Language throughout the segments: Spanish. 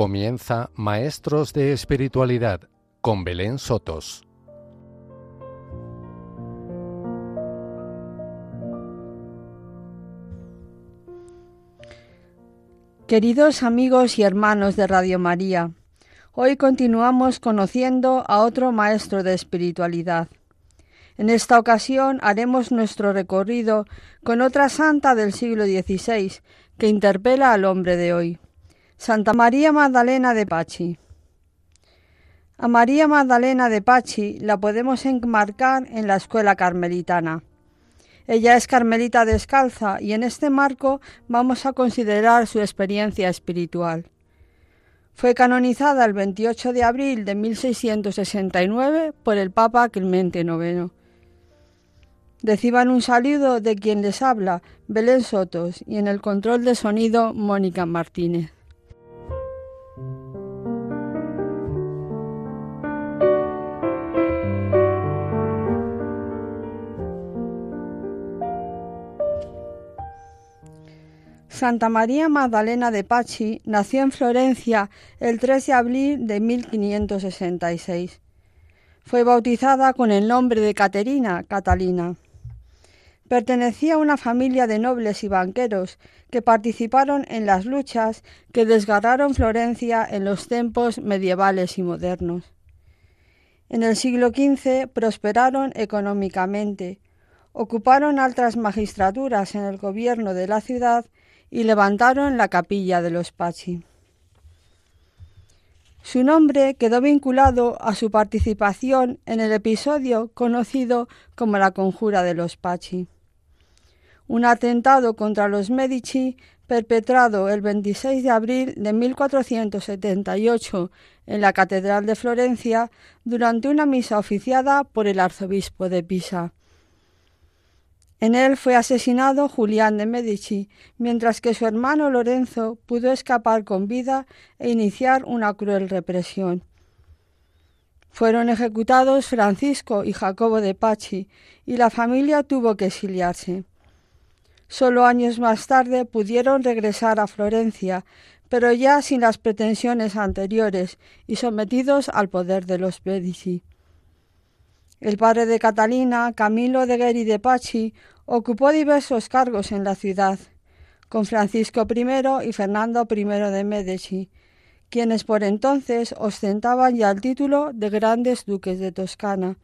Comienza Maestros de Espiritualidad con Belén Sotos. Queridos amigos y hermanos de Radio María, hoy continuamos conociendo a otro maestro de espiritualidad. En esta ocasión haremos nuestro recorrido con otra santa del siglo XVI que interpela al hombre de hoy, Santa María Magdalena de Pachi. A María Magdalena de Pachi la podemos enmarcar en la escuela carmelitana. Ella es carmelita descalza y en este marco vamos a considerar su experiencia espiritual. Fue canonizada el 28 de abril de 1669 por el Papa Clemente IX. Reciban un saludo de quien les habla, Belén Sotos, y en el control de sonido, Mónica Martínez. Santa María Magdalena de Pachi nació en Florencia el 3 de abril de 1566. Fue bautizada con el nombre de Caterina Catalina. Pertenecía a una familia de nobles y banqueros que participaron en las luchas que desgarraron Florencia en los tiempos medievales y modernos. En el siglo XV prosperaron económicamente, ocuparon altas magistraturas en el gobierno de la ciudad y levantaron la capilla de los Pachi. Su nombre quedó vinculado a su participación en el episodio conocido como la Conjura de los Pachi un atentado contra los Medici perpetrado el 26 de abril de 1478 en la Catedral de Florencia durante una misa oficiada por el arzobispo de Pisa. En él fue asesinado Julián de Medici, mientras que su hermano Lorenzo pudo escapar con vida e iniciar una cruel represión. Fueron ejecutados Francisco y Jacobo de Pachi, y la familia tuvo que exiliarse. Solo años más tarde pudieron regresar a Florencia, pero ya sin las pretensiones anteriores y sometidos al poder de los Medici. El padre de Catalina, Camilo de Gueri de Pachi, ocupó diversos cargos en la ciudad, con Francisco I y Fernando I de Medici, quienes por entonces ostentaban ya el título de grandes duques de Toscana.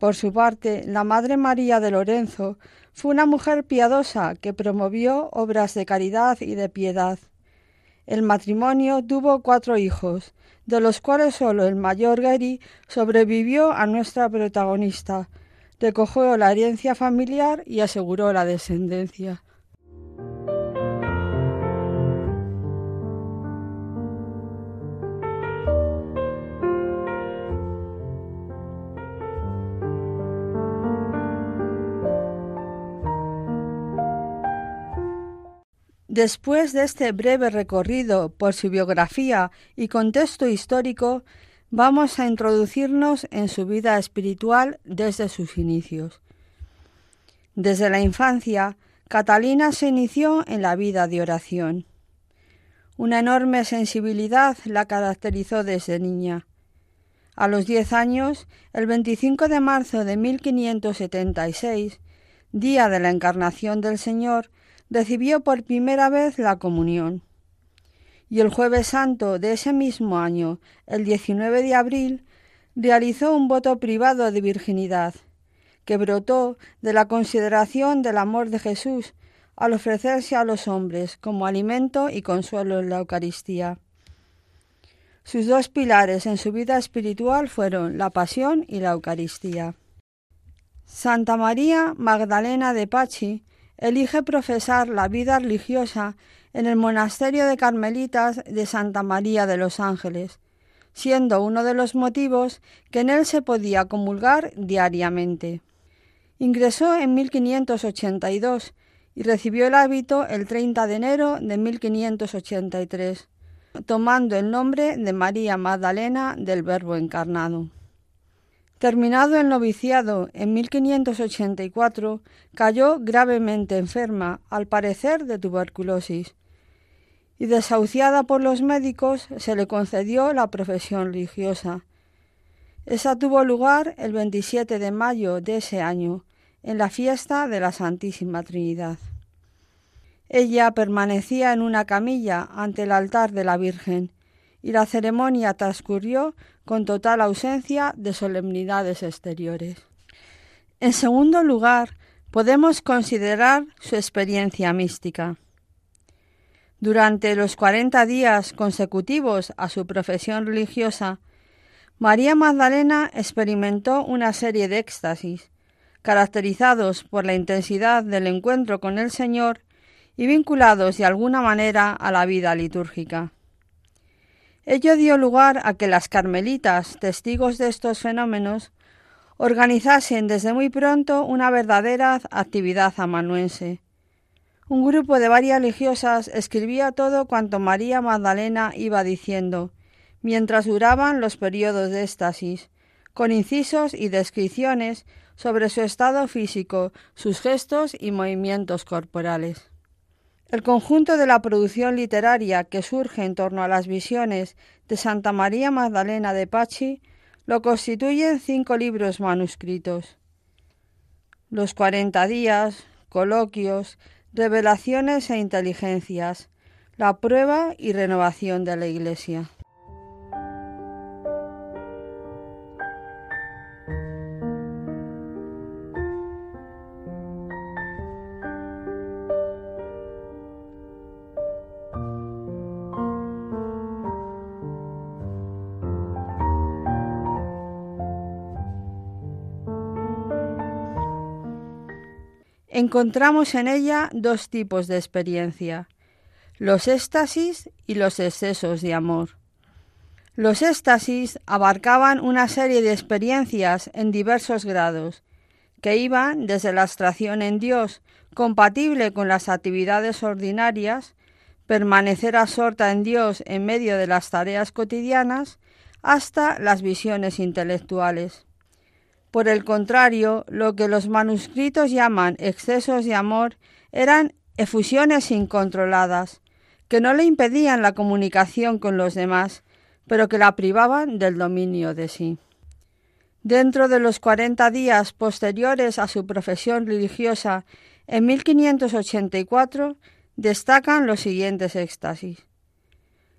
Por su parte, la Madre María de Lorenzo fue una mujer piadosa que promovió obras de caridad y de piedad. El matrimonio tuvo cuatro hijos, de los cuales solo el mayor Gary sobrevivió a nuestra protagonista, recogió la herencia familiar y aseguró la descendencia. Después de este breve recorrido por su biografía y contexto histórico, vamos a introducirnos en su vida espiritual desde sus inicios. Desde la infancia, Catalina se inició en la vida de oración. Una enorme sensibilidad la caracterizó desde niña. A los diez años, el 25 de marzo de 1576, día de la encarnación del Señor, recibió por primera vez la comunión. Y el jueves santo de ese mismo año, el 19 de abril, realizó un voto privado de virginidad, que brotó de la consideración del amor de Jesús al ofrecerse a los hombres como alimento y consuelo en la Eucaristía. Sus dos pilares en su vida espiritual fueron la pasión y la Eucaristía. Santa María Magdalena de Pachi elige profesar la vida religiosa en el monasterio de Carmelitas de Santa María de los Ángeles, siendo uno de los motivos que en él se podía comulgar diariamente. Ingresó en 1582 y recibió el hábito el 30 de enero de 1583, tomando el nombre de María Magdalena del Verbo encarnado. Terminado el noviciado en 1584, cayó gravemente enferma, al parecer de tuberculosis. y desahuciada por los médicos se le concedió la profesión religiosa. Esa tuvo lugar el 27 de mayo de ese año, en la fiesta de la Santísima Trinidad. Ella permanecía en una camilla ante el altar de la Virgen, y la ceremonia transcurrió con total ausencia de solemnidades exteriores. En segundo lugar, podemos considerar su experiencia mística. Durante los cuarenta días consecutivos a su profesión religiosa, María Magdalena experimentó una serie de éxtasis, caracterizados por la intensidad del encuentro con el Señor y vinculados de alguna manera a la vida litúrgica. Ello dio lugar a que las carmelitas, testigos de estos fenómenos, organizasen desde muy pronto una verdadera actividad amanuense, un grupo de varias religiosas escribía todo cuanto María Magdalena iba diciendo, mientras duraban los periodos de éxtasis, con incisos y descripciones sobre su estado físico, sus gestos y movimientos corporales. El conjunto de la producción literaria que surge en torno a las visiones de Santa María Magdalena de Pachi lo constituyen cinco libros manuscritos. Los cuarenta días, coloquios, Revelaciones e inteligencias. La prueba y renovación de la Iglesia. Encontramos en ella dos tipos de experiencia, los éxtasis y los excesos de amor. Los éxtasis abarcaban una serie de experiencias en diversos grados, que iban desde la abstracción en Dios, compatible con las actividades ordinarias, permanecer absorta en Dios en medio de las tareas cotidianas, hasta las visiones intelectuales. Por el contrario, lo que los manuscritos llaman excesos de amor eran efusiones incontroladas, que no le impedían la comunicación con los demás, pero que la privaban del dominio de sí. Dentro de los cuarenta días posteriores a su profesión religiosa, en 1584, destacan los siguientes éxtasis.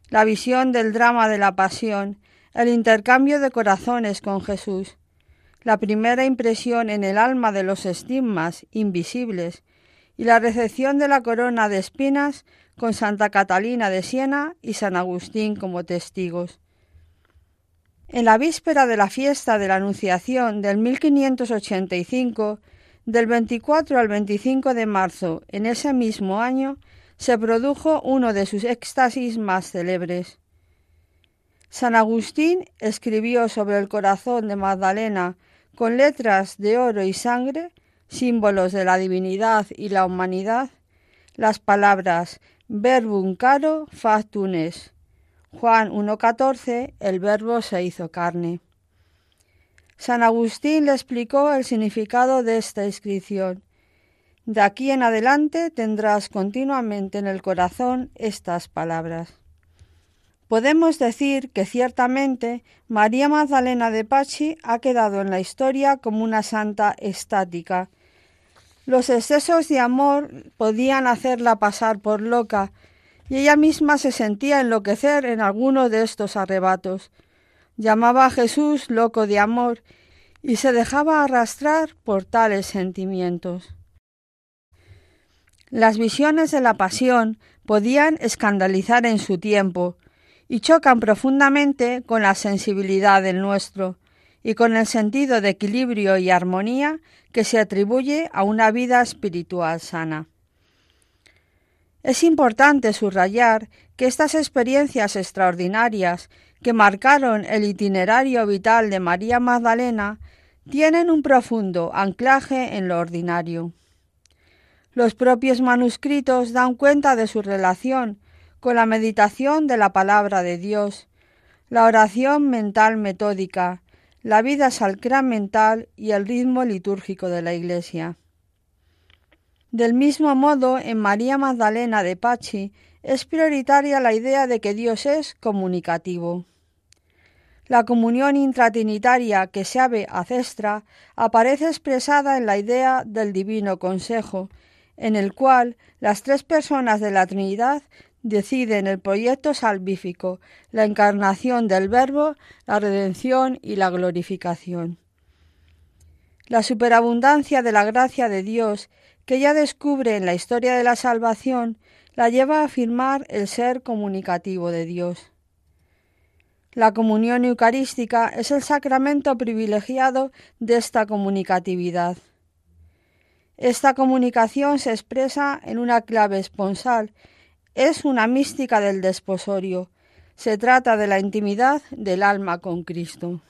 La visión del drama de la pasión, el intercambio de corazones con Jesús, la primera impresión en el alma de los estigmas invisibles y la recepción de la corona de espinas con Santa Catalina de Siena y San Agustín como testigos. En la víspera de la fiesta de la Anunciación del 1585, del 24 al 25 de marzo en ese mismo año, se produjo uno de sus éxtasis más célebres. San Agustín escribió sobre el corazón de Magdalena con letras de oro y sangre, símbolos de la divinidad y la humanidad, las palabras verbum caro factunes. Juan 1.14, el verbo se hizo carne. San Agustín le explicó el significado de esta inscripción. De aquí en adelante tendrás continuamente en el corazón estas palabras. Podemos decir que ciertamente María Magdalena de Pachi ha quedado en la historia como una santa estática. Los excesos de amor podían hacerla pasar por loca, y ella misma se sentía enloquecer en alguno de estos arrebatos. Llamaba a Jesús loco de amor y se dejaba arrastrar por tales sentimientos. Las visiones de la pasión podían escandalizar en su tiempo, y chocan profundamente con la sensibilidad del nuestro y con el sentido de equilibrio y armonía que se atribuye a una vida espiritual sana. Es importante subrayar que estas experiencias extraordinarias que marcaron el itinerario vital de María Magdalena tienen un profundo anclaje en lo ordinario. Los propios manuscritos dan cuenta de su relación con la meditación de la palabra de Dios, la oración mental metódica, la vida sacramental y el ritmo litúrgico de la Iglesia. Del mismo modo, en María Magdalena de Pachi es prioritaria la idea de que Dios es comunicativo. La comunión intratrinitaria que se ave acestra aparece expresada en la idea del divino consejo, en el cual las tres personas de la Trinidad deciden el proyecto salvífico, la encarnación del Verbo, la redención y la glorificación. La superabundancia de la gracia de Dios, que ya descubre en la historia de la salvación, la lleva a afirmar el ser comunicativo de Dios. La comunión eucarística es el sacramento privilegiado de esta comunicatividad. Esta comunicación se expresa en una clave esponsal, es una mística del desposorio, se trata de la intimidad del alma con Cristo.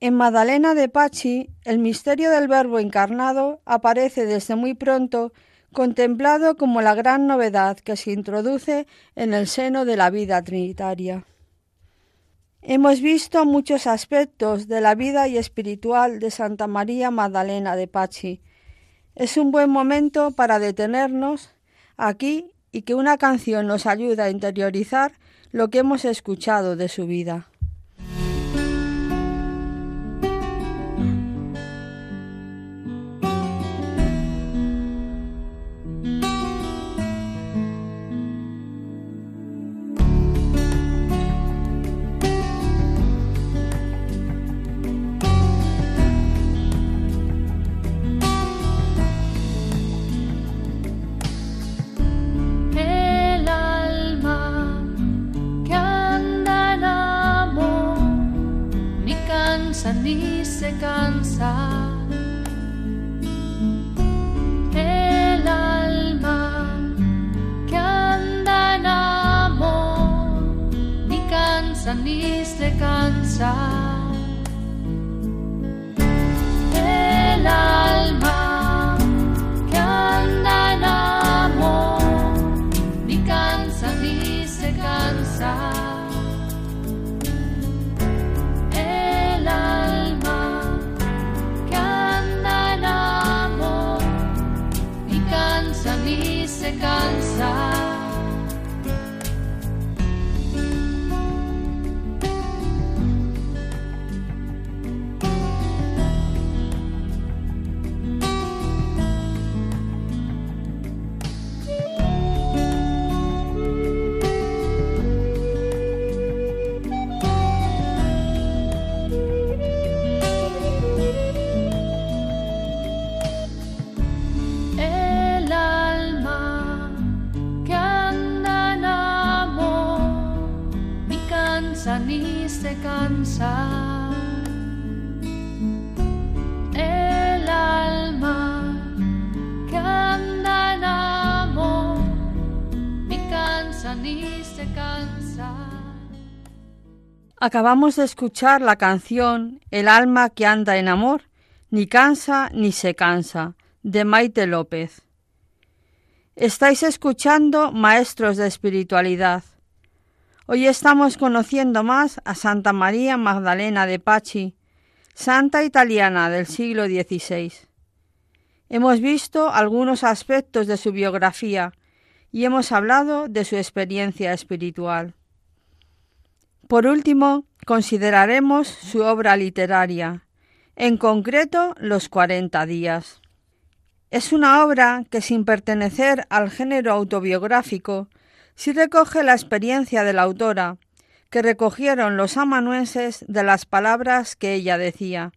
En Magdalena de Pachi, el misterio del Verbo encarnado aparece desde muy pronto contemplado como la gran novedad que se introduce en el seno de la vida trinitaria. Hemos visto muchos aspectos de la vida y espiritual de Santa María Magdalena de Pachi. Es un buen momento para detenernos aquí y que una canción nos ayude a interiorizar lo que hemos escuchado de su vida. ni se cansa. El alma que anda en amor, ni cansa ni se cansa. Acabamos de escuchar la canción El alma que anda en amor, ni cansa ni se cansa, de Maite López. Estáis escuchando Maestros de Espiritualidad. Hoy estamos conociendo más a Santa María Magdalena de Pachi, santa italiana del siglo XVI. Hemos visto algunos aspectos de su biografía y hemos hablado de su experiencia espiritual. Por último, consideraremos su obra literaria, en concreto Los cuarenta días. Es una obra que, sin pertenecer al género autobiográfico, sí recoge la experiencia de la autora, que recogieron los amanuenses de las palabras que ella decía.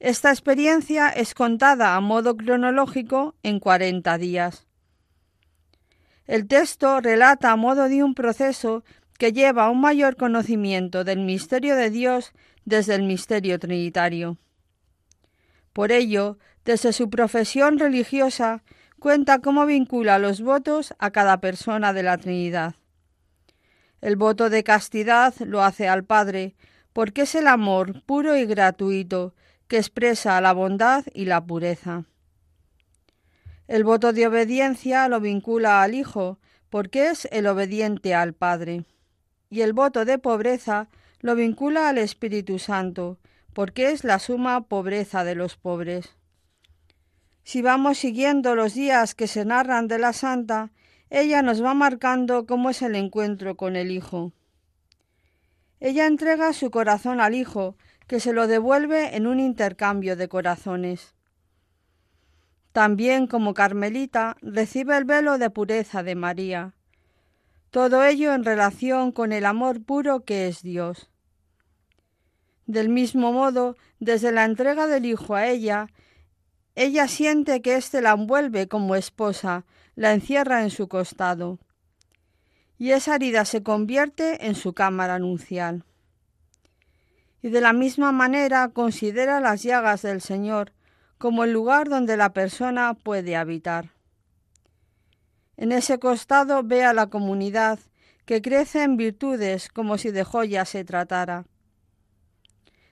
Esta experiencia es contada a modo cronológico en cuarenta días. El texto relata a modo de un proceso que lleva a un mayor conocimiento del misterio de Dios desde el misterio trinitario. Por ello, desde su profesión religiosa, cuenta cómo vincula los votos a cada persona de la Trinidad. El voto de castidad lo hace al Padre, porque es el amor puro y gratuito que expresa la bondad y la pureza. El voto de obediencia lo vincula al Hijo, porque es el obediente al Padre y el voto de pobreza lo vincula al Espíritu Santo, porque es la suma pobreza de los pobres. Si vamos siguiendo los días que se narran de la Santa, ella nos va marcando cómo es el encuentro con el Hijo. Ella entrega su corazón al Hijo, que se lo devuelve en un intercambio de corazones. También como Carmelita recibe el velo de pureza de María. Todo ello en relación con el amor puro que es Dios. Del mismo modo, desde la entrega del Hijo a ella, ella siente que éste la envuelve como esposa, la encierra en su costado. Y esa herida se convierte en su cámara nupcial. Y de la misma manera considera las llagas del Señor como el lugar donde la persona puede habitar. En ese costado ve a la comunidad que crece en virtudes como si de joyas se tratara.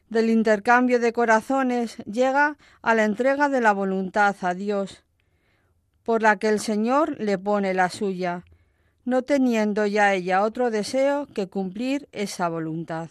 Del intercambio de corazones llega a la entrega de la voluntad a Dios, por la que el Señor le pone la suya, no teniendo ya ella otro deseo que cumplir esa voluntad.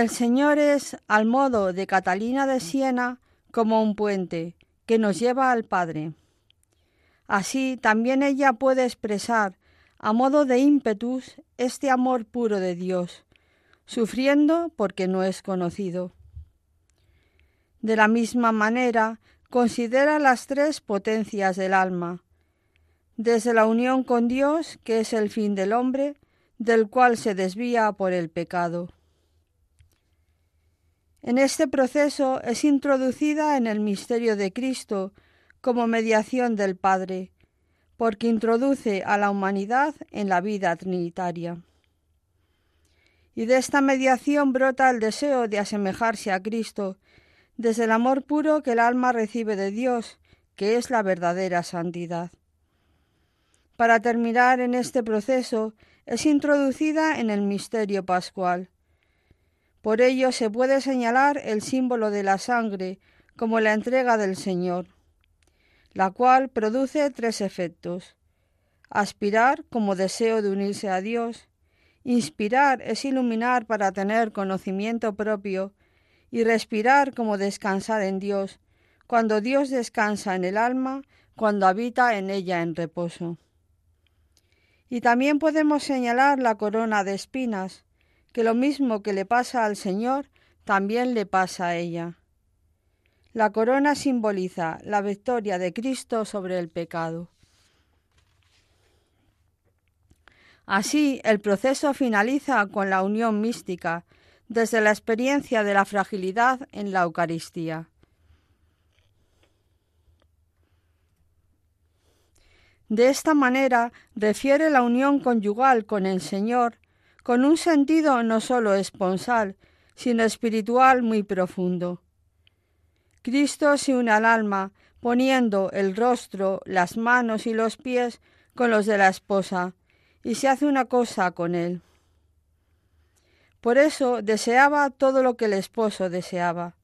El Señor es, al modo de Catalina de Siena, como un puente que nos lleva al Padre. Así también ella puede expresar, a modo de ímpetus, este amor puro de Dios, sufriendo porque no es conocido. De la misma manera, considera las tres potencias del alma, desde la unión con Dios, que es el fin del hombre, del cual se desvía por el pecado en este proceso es introducida en el misterio de Cristo como mediación del Padre, porque introduce a la humanidad en la vida trinitaria. Y de esta mediación brota el deseo de asemejarse a Cristo, desde el amor puro que el alma recibe de Dios, que es la verdadera santidad. Para terminar en este proceso, es introducida en el misterio pascual por ello se puede señalar el símbolo de la sangre como la entrega del Señor, la cual produce tres efectos. Aspirar como deseo de unirse a Dios, inspirar es iluminar para tener conocimiento propio, y respirar como descansar en Dios, cuando Dios descansa en el alma, cuando habita en ella en reposo. Y también podemos señalar la corona de espinas, que lo mismo que le pasa al Señor, también le pasa a ella. La corona simboliza la victoria de Cristo sobre el pecado. Así, el proceso finaliza con la unión mística, desde la experiencia de la fragilidad en la Eucaristía. De esta manera refiere la unión conyugal con el Señor con un sentido no solo esponsal, sino espiritual muy profundo. Cristo se une al alma, poniendo el rostro, las manos y los pies con los de la esposa, y se hace una cosa con él. Por eso deseaba todo lo que el esposo deseaba.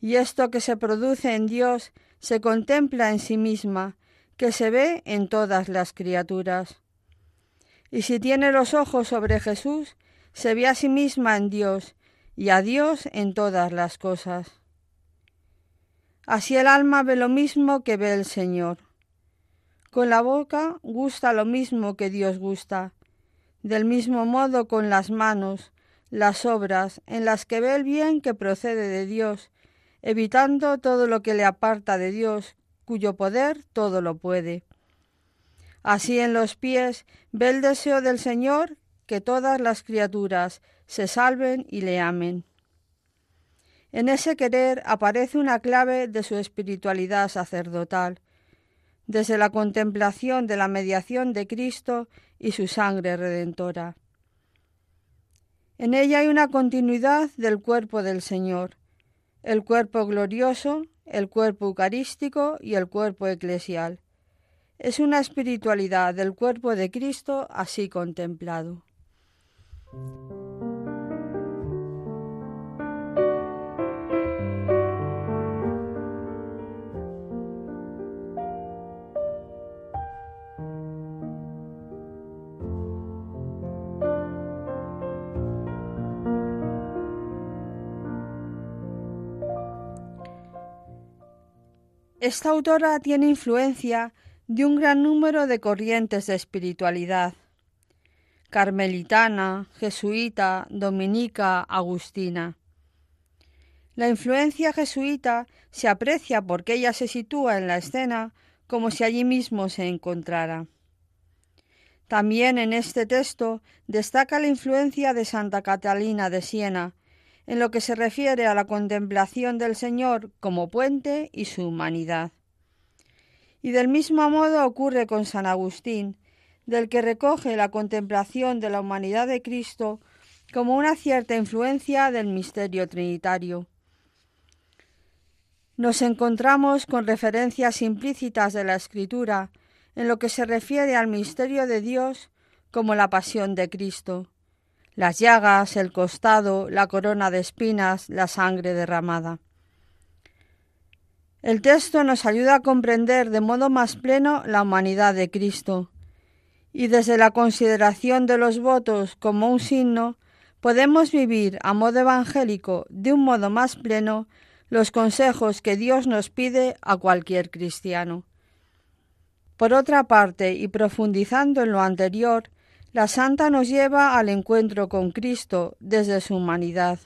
Y esto que se produce en Dios se contempla en sí misma, que se ve en todas las criaturas. Y si tiene los ojos sobre Jesús, se ve a sí misma en Dios y a Dios en todas las cosas. Así el alma ve lo mismo que ve el Señor. Con la boca gusta lo mismo que Dios gusta. Del mismo modo con las manos, las obras en las que ve el bien que procede de Dios, evitando todo lo que le aparta de Dios, cuyo poder todo lo puede. Así en los pies ve el deseo del Señor que todas las criaturas se salven y le amen. En ese querer aparece una clave de su espiritualidad sacerdotal, desde la contemplación de la mediación de Cristo y su sangre redentora. En ella hay una continuidad del cuerpo del Señor, el cuerpo glorioso, el cuerpo eucarístico y el cuerpo eclesial es una espiritualidad del cuerpo de Cristo así contemplado. Esta autora tiene influencia de un gran número de corrientes de espiritualidad carmelitana, jesuita, dominica, agustina. La influencia jesuita se aprecia porque ella se sitúa en la escena como si allí mismo se encontrara. También en este texto destaca la influencia de Santa Catalina de Siena, en lo que se refiere a la contemplación del Señor como puente y su humanidad. Y del mismo modo ocurre con San Agustín, del que recoge la contemplación de la humanidad de Cristo como una cierta influencia del misterio trinitario. Nos encontramos con referencias implícitas de la Escritura en lo que se refiere al misterio de Dios como la pasión de Cristo, las llagas, el costado, la corona de espinas, la sangre derramada. El texto nos ayuda a comprender de modo más pleno la humanidad de Cristo, y desde la consideración de los votos como un signo, podemos vivir a modo evangélico de un modo más pleno los consejos que Dios nos pide a cualquier cristiano. Por otra parte, y profundizando en lo anterior, la santa nos lleva al encuentro con Cristo desde su humanidad.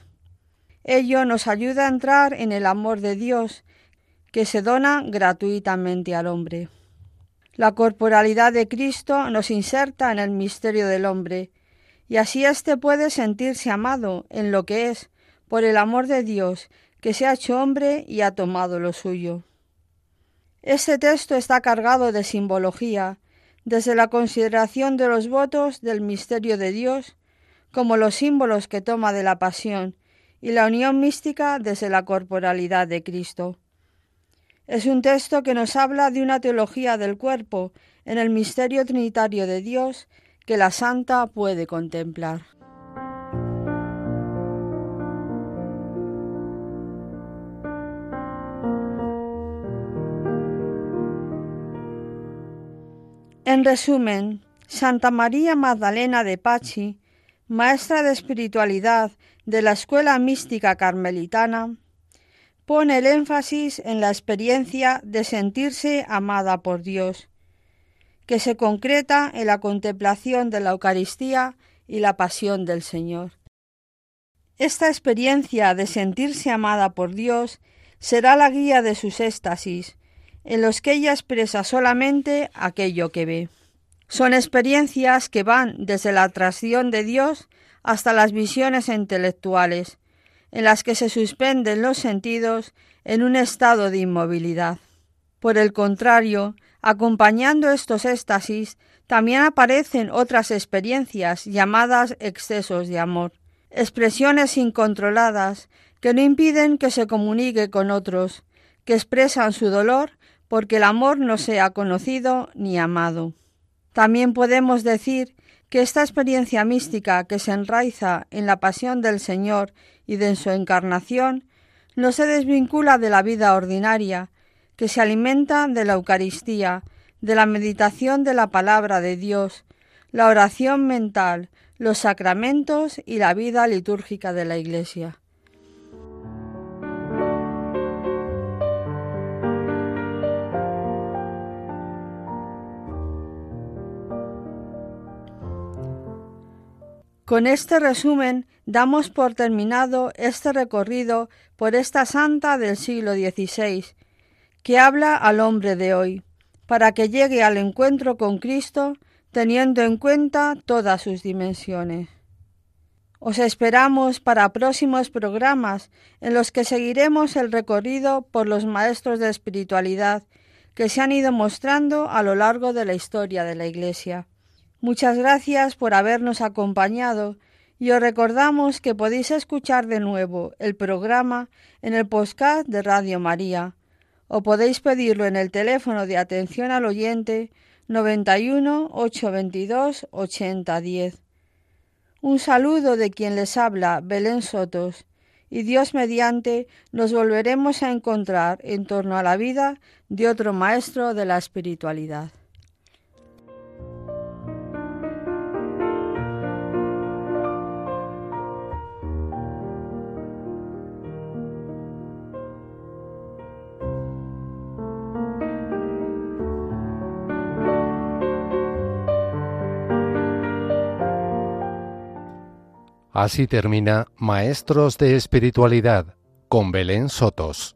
Ello nos ayuda a entrar en el amor de Dios que se dona gratuitamente al hombre. La corporalidad de Cristo nos inserta en el misterio del hombre, y así éste puede sentirse amado en lo que es, por el amor de Dios, que se ha hecho hombre y ha tomado lo suyo. Este texto está cargado de simbología, desde la consideración de los votos del misterio de Dios, como los símbolos que toma de la pasión, y la unión mística desde la corporalidad de Cristo. Es un texto que nos habla de una teología del cuerpo en el misterio trinitario de Dios que la santa puede contemplar. En resumen, Santa María Magdalena de Pachi, maestra de espiritualidad de la escuela mística carmelitana, pone el énfasis en la experiencia de sentirse amada por Dios, que se concreta en la contemplación de la Eucaristía y la pasión del Señor. Esta experiencia de sentirse amada por Dios será la guía de sus éxtasis, en los que ella expresa solamente aquello que ve. Son experiencias que van desde la atracción de Dios hasta las visiones intelectuales, en las que se suspenden los sentidos en un estado de inmovilidad. Por el contrario, acompañando estos éxtasis, también aparecen otras experiencias llamadas excesos de amor, expresiones incontroladas que no impiden que se comunique con otros, que expresan su dolor porque el amor no sea conocido ni amado. También podemos decir que esta experiencia mística que se enraiza en la pasión del Señor y de su encarnación no se desvincula de la vida ordinaria, que se alimenta de la Eucaristía, de la meditación de la palabra de Dios, la oración mental, los sacramentos y la vida litúrgica de la Iglesia. Con este resumen damos por terminado este recorrido por esta santa del siglo XVI, que habla al hombre de hoy, para que llegue al encuentro con Cristo teniendo en cuenta todas sus dimensiones. Os esperamos para próximos programas en los que seguiremos el recorrido por los maestros de espiritualidad que se han ido mostrando a lo largo de la historia de la Iglesia. Muchas gracias por habernos acompañado y os recordamos que podéis escuchar de nuevo el programa en el podcast de Radio María o podéis pedirlo en el teléfono de atención al oyente 91 822 8010. Un saludo de quien les habla, Belén Sotos, y Dios mediante nos volveremos a encontrar en torno a la vida de otro maestro de la espiritualidad. Así termina Maestros de Espiritualidad con Belén Sotos.